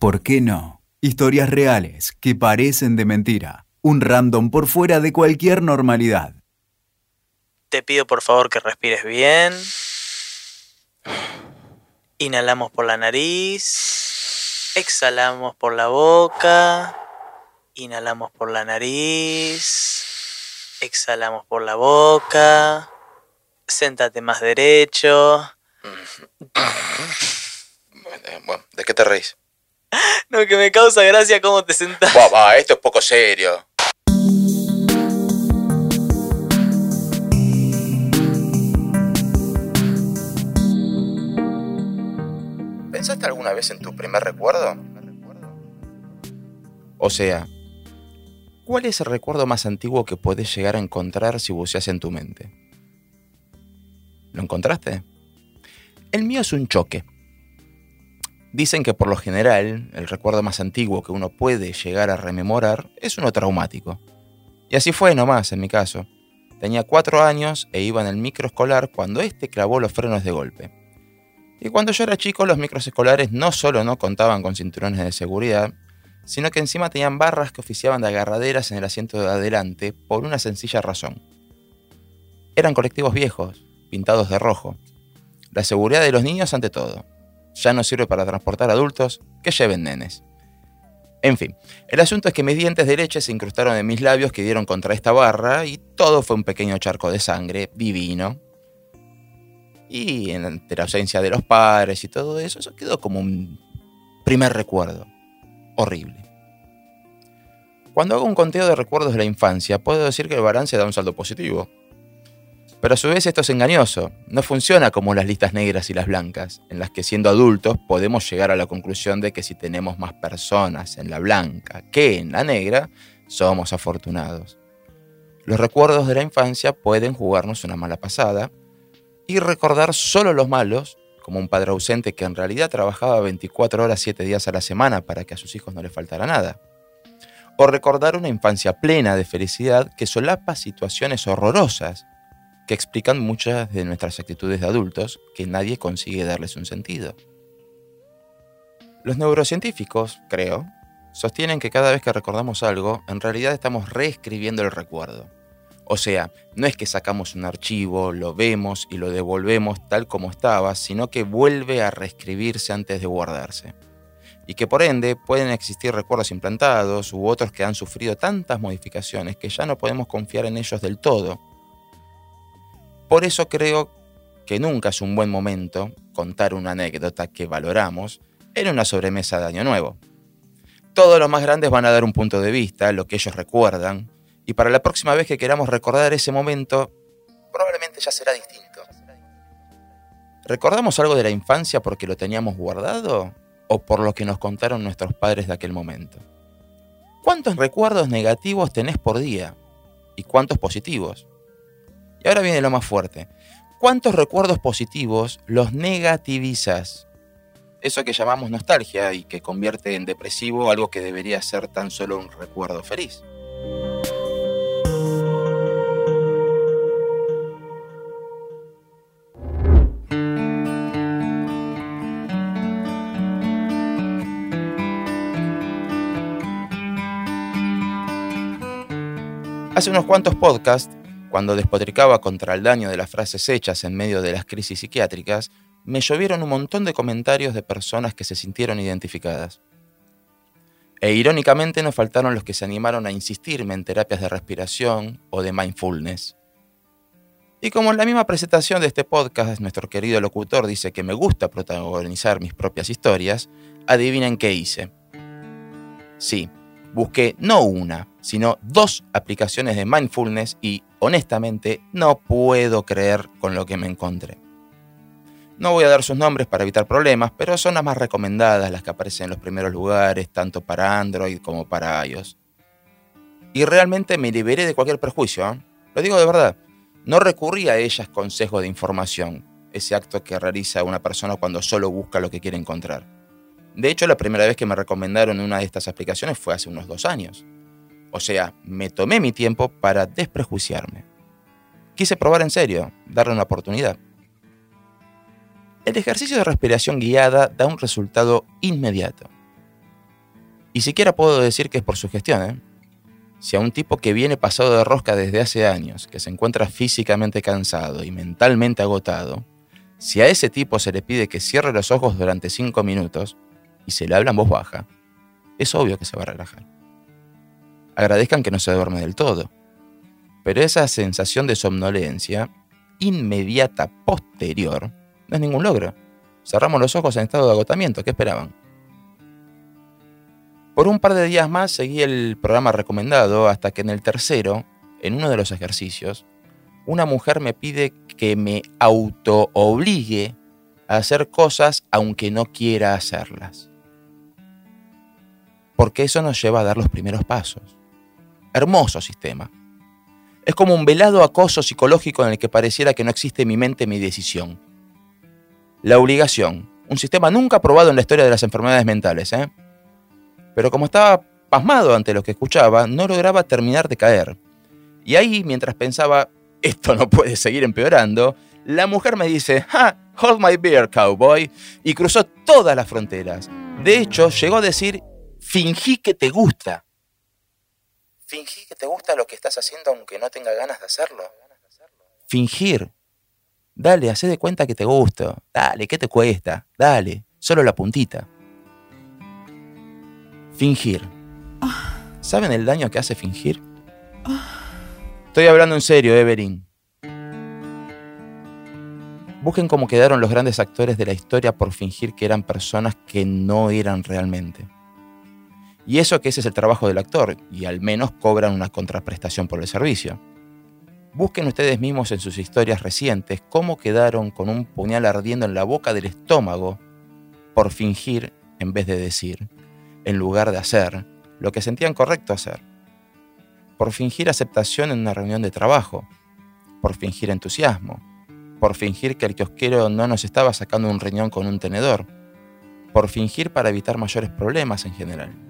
¿Por qué no? Historias reales que parecen de mentira. Un random por fuera de cualquier normalidad. Te pido por favor que respires bien. Inhalamos por la nariz. Exhalamos por la boca. Inhalamos por la nariz. Exhalamos por la boca. Séntate más derecho. Bueno, ¿de qué te reís? No, que me causa gracia cómo te sentás. Va, va, esto es poco serio. ¿Pensaste alguna vez en tu primer recuerdo? O sea, ¿cuál es el recuerdo más antiguo que podés llegar a encontrar si buceas en tu mente? ¿Lo encontraste? El mío es un choque. Dicen que por lo general el recuerdo más antiguo que uno puede llegar a rememorar es uno traumático. Y así fue nomás en mi caso. Tenía cuatro años e iba en el micro escolar cuando este clavó los frenos de golpe. Y cuando yo era chico, los micros escolares no solo no contaban con cinturones de seguridad, sino que encima tenían barras que oficiaban de agarraderas en el asiento de adelante por una sencilla razón. Eran colectivos viejos, pintados de rojo. La seguridad de los niños ante todo. Ya no sirve para transportar adultos, que lleven nenes. En fin, el asunto es que mis dientes de leche se incrustaron en mis labios que dieron contra esta barra y todo fue un pequeño charco de sangre divino, y en la ausencia de los padres y todo eso, eso quedó como un primer recuerdo. Horrible. Cuando hago un conteo de recuerdos de la infancia, puedo decir que el balance da un saldo positivo. Pero a su vez esto es engañoso. No funciona como las listas negras y las blancas, en las que siendo adultos podemos llegar a la conclusión de que si tenemos más personas en la blanca que en la negra, somos afortunados. Los recuerdos de la infancia pueden jugarnos una mala pasada y recordar solo los malos, como un padre ausente que en realidad trabajaba 24 horas 7 días a la semana para que a sus hijos no les faltara nada. O recordar una infancia plena de felicidad que solapa situaciones horrorosas que explican muchas de nuestras actitudes de adultos que nadie consigue darles un sentido. Los neurocientíficos, creo, sostienen que cada vez que recordamos algo, en realidad estamos reescribiendo el recuerdo. O sea, no es que sacamos un archivo, lo vemos y lo devolvemos tal como estaba, sino que vuelve a reescribirse antes de guardarse. Y que por ende pueden existir recuerdos implantados u otros que han sufrido tantas modificaciones que ya no podemos confiar en ellos del todo. Por eso creo que nunca es un buen momento contar una anécdota que valoramos en una sobremesa de Año Nuevo. Todos los más grandes van a dar un punto de vista, lo que ellos recuerdan, y para la próxima vez que queramos recordar ese momento, probablemente ya será distinto. ¿Recordamos algo de la infancia porque lo teníamos guardado o por lo que nos contaron nuestros padres de aquel momento? ¿Cuántos recuerdos negativos tenés por día? ¿Y cuántos positivos? Y ahora viene lo más fuerte. ¿Cuántos recuerdos positivos los negativizas? Eso que llamamos nostalgia y que convierte en depresivo algo que debería ser tan solo un recuerdo feliz. Hace unos cuantos podcasts, cuando despotricaba contra el daño de las frases hechas en medio de las crisis psiquiátricas, me llovieron un montón de comentarios de personas que se sintieron identificadas. E irónicamente no faltaron los que se animaron a insistirme en terapias de respiración o de mindfulness. Y como en la misma presentación de este podcast nuestro querido locutor dice que me gusta protagonizar mis propias historias, adivinen qué hice. Sí, busqué no una, sino dos aplicaciones de mindfulness y honestamente no puedo creer con lo que me encontré. No voy a dar sus nombres para evitar problemas, pero son las más recomendadas, las que aparecen en los primeros lugares, tanto para Android como para iOS. Y realmente me liberé de cualquier prejuicio, ¿eh? lo digo de verdad. No recurrí a ellas con sesgo de información, ese acto que realiza una persona cuando solo busca lo que quiere encontrar. De hecho, la primera vez que me recomendaron una de estas aplicaciones fue hace unos dos años. O sea, me tomé mi tiempo para desprejuiciarme. Quise probar en serio, darle una oportunidad. El ejercicio de respiración guiada da un resultado inmediato. Y siquiera puedo decir que es por su gestión, ¿eh? Si a un tipo que viene pasado de rosca desde hace años, que se encuentra físicamente cansado y mentalmente agotado, si a ese tipo se le pide que cierre los ojos durante cinco minutos y se le habla en voz baja, es obvio que se va a relajar. Agradezcan que no se duerme del todo, pero esa sensación de somnolencia inmediata posterior no es ningún logro. Cerramos los ojos en estado de agotamiento, ¿qué esperaban? Por un par de días más seguí el programa recomendado hasta que en el tercero, en uno de los ejercicios, una mujer me pide que me auto-obligue a hacer cosas aunque no quiera hacerlas. Porque eso nos lleva a dar los primeros pasos. Hermoso sistema. Es como un velado acoso psicológico en el que pareciera que no existe mi mente mi decisión. La obligación, un sistema nunca probado en la historia de las enfermedades mentales, ¿eh? pero como estaba pasmado ante lo que escuchaba, no lograba terminar de caer. Y ahí, mientras pensaba, esto no puede seguir empeorando, la mujer me dice, ¡Ah! Hold my beer, cowboy, y cruzó todas las fronteras. De hecho, llegó a decir, fingí que te gusta. Fingí que te gusta lo que estás haciendo aunque no tenga ganas de hacerlo. Fingir. Dale, hacé de cuenta que te gusto. Dale, ¿qué te cuesta? Dale, solo la puntita. Fingir. ¿Saben el daño que hace fingir? Estoy hablando en serio, Evelyn. Busquen cómo quedaron los grandes actores de la historia por fingir que eran personas que no eran realmente. Y eso que ese es el trabajo del actor, y al menos cobran una contraprestación por el servicio. Busquen ustedes mismos en sus historias recientes cómo quedaron con un puñal ardiendo en la boca del estómago por fingir en vez de decir en lugar de hacer lo que sentían correcto hacer. Por fingir aceptación en una reunión de trabajo. Por fingir entusiasmo. Por fingir que el kiosquero no nos estaba sacando un riñón con un tenedor. Por fingir para evitar mayores problemas en general.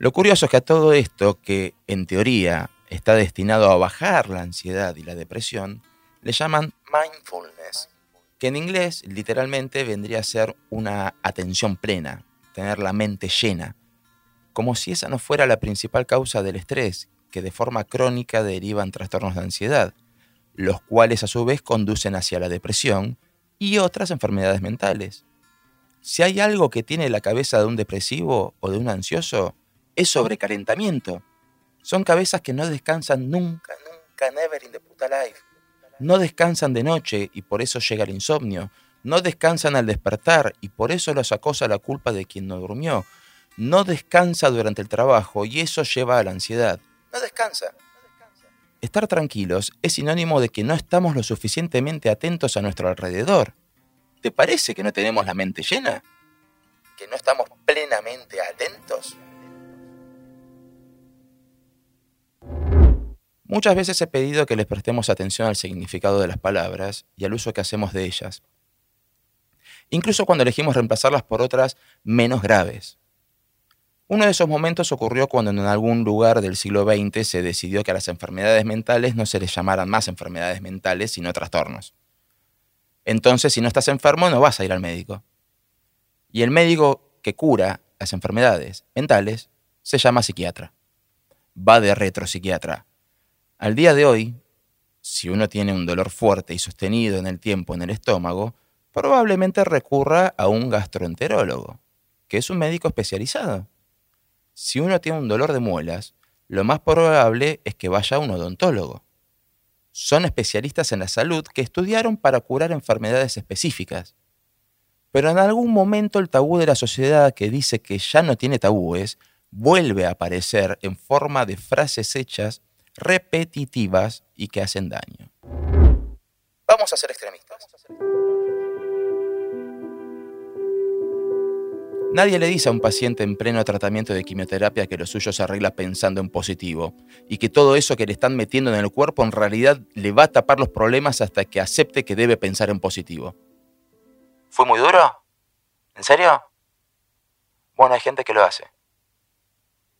Lo curioso es que a todo esto, que en teoría está destinado a bajar la ansiedad y la depresión, le llaman mindfulness, que en inglés literalmente vendría a ser una atención plena, tener la mente llena, como si esa no fuera la principal causa del estrés, que de forma crónica derivan trastornos de ansiedad, los cuales a su vez conducen hacia la depresión y otras enfermedades mentales. Si hay algo que tiene la cabeza de un depresivo o de un ansioso, es sobrecalentamiento son cabezas que no descansan nunca, nunca, never in the puta life. No descansan de noche y por eso llega el insomnio. No descansan al despertar y por eso los acosa la culpa de quien no durmió. No descansa durante el trabajo y eso lleva a la ansiedad. No descansa. Estar tranquilos es sinónimo de que no estamos lo suficientemente atentos a nuestro alrededor. ¿Te parece que no tenemos la mente llena? ¿Que no estamos plenamente atentos? Muchas veces he pedido que les prestemos atención al significado de las palabras y al uso que hacemos de ellas, incluso cuando elegimos reemplazarlas por otras menos graves. Uno de esos momentos ocurrió cuando en algún lugar del siglo XX se decidió que a las enfermedades mentales no se les llamaran más enfermedades mentales, sino trastornos. Entonces, si no estás enfermo, no vas a ir al médico. Y el médico que cura las enfermedades mentales se llama psiquiatra. Va de retropsiquiatra al día de hoy, si uno tiene un dolor fuerte y sostenido en el tiempo en el estómago, probablemente recurra a un gastroenterólogo, que es un médico especializado. Si uno tiene un dolor de muelas, lo más probable es que vaya a un odontólogo. Son especialistas en la salud que estudiaron para curar enfermedades específicas. Pero en algún momento el tabú de la sociedad que dice que ya no tiene tabúes vuelve a aparecer en forma de frases hechas repetitivas y que hacen daño. Vamos a ser extremistas. Nadie le dice a un paciente en pleno tratamiento de quimioterapia que lo suyo se arregla pensando en positivo y que todo eso que le están metiendo en el cuerpo en realidad le va a tapar los problemas hasta que acepte que debe pensar en positivo. ¿Fue muy duro? ¿En serio? Bueno, hay gente que lo hace.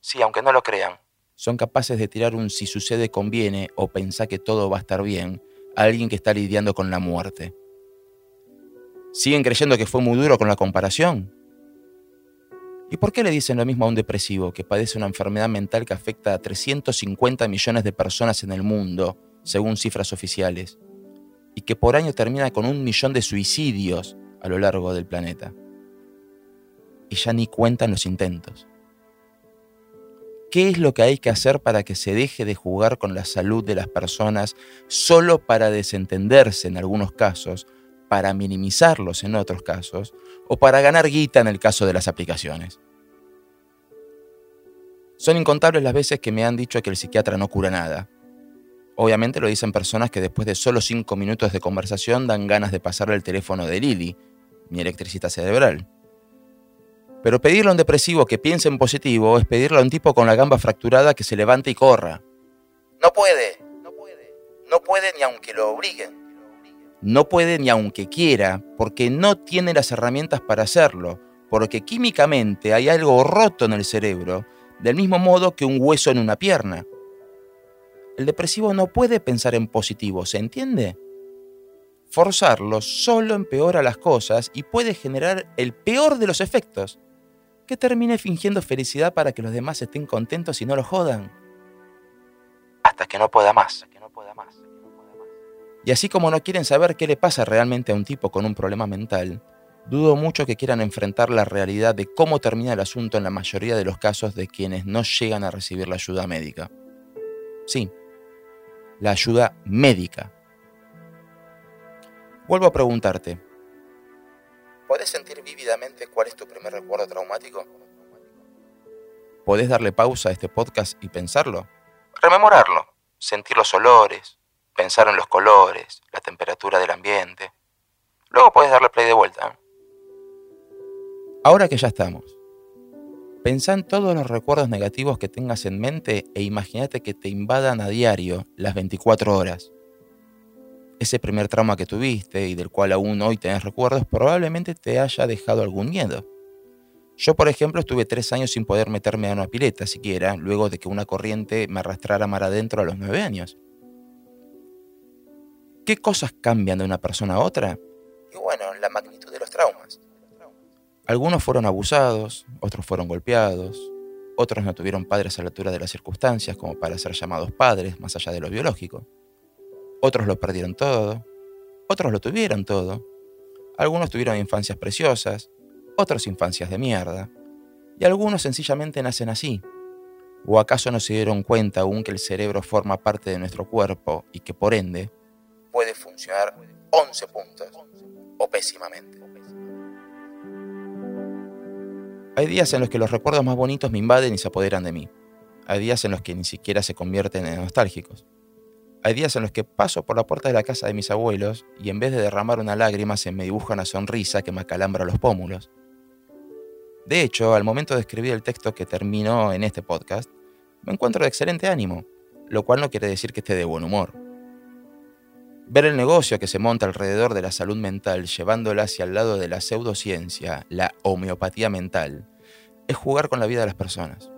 Sí, aunque no lo crean son capaces de tirar un si sucede conviene o pensar que todo va a estar bien a alguien que está lidiando con la muerte. ¿Siguen creyendo que fue muy duro con la comparación? ¿Y por qué le dicen lo mismo a un depresivo que padece una enfermedad mental que afecta a 350 millones de personas en el mundo, según cifras oficiales, y que por año termina con un millón de suicidios a lo largo del planeta? Y ya ni cuentan los intentos. ¿Qué es lo que hay que hacer para que se deje de jugar con la salud de las personas solo para desentenderse en algunos casos, para minimizarlos en otros casos, o para ganar guita en el caso de las aplicaciones? Son incontables las veces que me han dicho que el psiquiatra no cura nada. Obviamente lo dicen personas que después de solo cinco minutos de conversación dan ganas de pasarle el teléfono de Lili, mi electricista cerebral. Pero pedirle a un depresivo que piense en positivo es pedirle a un tipo con la gamba fracturada que se levante y corra. No puede, no puede, no puede ni aunque lo obliguen. No puede ni aunque quiera, porque no tiene las herramientas para hacerlo, porque químicamente hay algo roto en el cerebro, del mismo modo que un hueso en una pierna. El depresivo no puede pensar en positivo, ¿se entiende? Forzarlo solo empeora las cosas y puede generar el peor de los efectos que termine fingiendo felicidad para que los demás estén contentos y no lo jodan. Hasta que no pueda más. Y así como no quieren saber qué le pasa realmente a un tipo con un problema mental, dudo mucho que quieran enfrentar la realidad de cómo termina el asunto en la mayoría de los casos de quienes no llegan a recibir la ayuda médica. Sí, la ayuda médica. Vuelvo a preguntarte, ¿Podés sentir vívidamente cuál es tu primer recuerdo traumático? ¿Podés darle pausa a este podcast y pensarlo? Rememorarlo, sentir los olores, pensar en los colores, la temperatura del ambiente. Luego podés darle play de vuelta. Ahora que ya estamos, pensá en todos los recuerdos negativos que tengas en mente e imagínate que te invadan a diario las 24 horas ese primer trauma que tuviste y del cual aún hoy tenés recuerdos probablemente te haya dejado algún miedo. Yo, por ejemplo, estuve tres años sin poder meterme a una pileta siquiera, luego de que una corriente me arrastrara mar adentro a los nueve años. ¿Qué cosas cambian de una persona a otra? Y bueno, la magnitud de los traumas. Algunos fueron abusados, otros fueron golpeados, otros no tuvieron padres a la altura de las circunstancias como para ser llamados padres más allá de lo biológico. Otros lo perdieron todo, otros lo tuvieron todo. Algunos tuvieron infancias preciosas, otros infancias de mierda. Y algunos sencillamente nacen así. ¿O acaso no se dieron cuenta aún que el cerebro forma parte de nuestro cuerpo y que por ende puede funcionar 11 puntos o pésimamente? Hay días en los que los recuerdos más bonitos me invaden y se apoderan de mí. Hay días en los que ni siquiera se convierten en nostálgicos. Hay días en los que paso por la puerta de la casa de mis abuelos y en vez de derramar una lágrima se me dibuja una sonrisa que me acalambra los pómulos. De hecho, al momento de escribir el texto que terminó en este podcast, me encuentro de excelente ánimo, lo cual no quiere decir que esté de buen humor. Ver el negocio que se monta alrededor de la salud mental llevándola hacia el lado de la pseudociencia, la homeopatía mental, es jugar con la vida de las personas.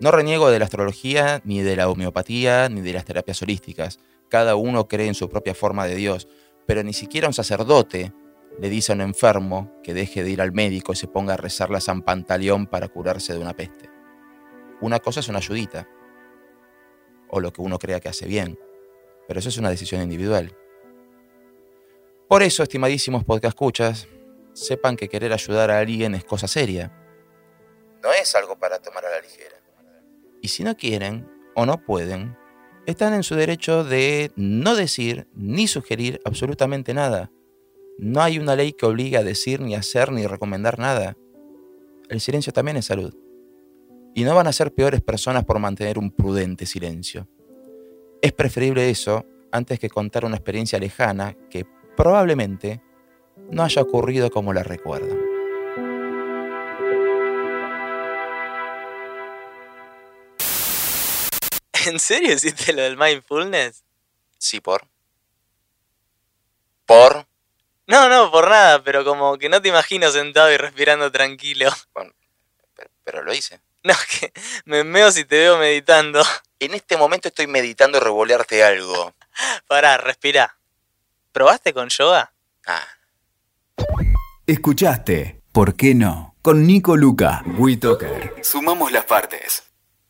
No reniego de la astrología, ni de la homeopatía, ni de las terapias holísticas. Cada uno cree en su propia forma de Dios, pero ni siquiera un sacerdote le dice a un enfermo que deje de ir al médico y se ponga a rezar la San Pantaleón para curarse de una peste. Una cosa es una ayudita, o lo que uno crea que hace bien, pero eso es una decisión individual. Por eso, estimadísimos podcast escuchas, sepan que querer ayudar a alguien es cosa seria. No es algo para tomar a la ligera. Y si no quieren o no pueden, están en su derecho de no decir ni sugerir absolutamente nada. No hay una ley que obligue a decir, ni hacer, ni recomendar nada. El silencio también es salud. Y no van a ser peores personas por mantener un prudente silencio. Es preferible eso antes que contar una experiencia lejana que probablemente no haya ocurrido como la recuerdan. ¿En serio hiciste lo del mindfulness? Sí, por. ¿Por? No, no, por nada, pero como que no te imagino sentado y respirando tranquilo. Bueno, pero, lo hice. No, que me meo si te veo meditando. En este momento estoy meditando revolearte algo. Pará, respira. ¿Probaste con yoga? Ah, Escuchaste, ¿por qué no? Con Nico Luca, WeToker. Sumamos las partes.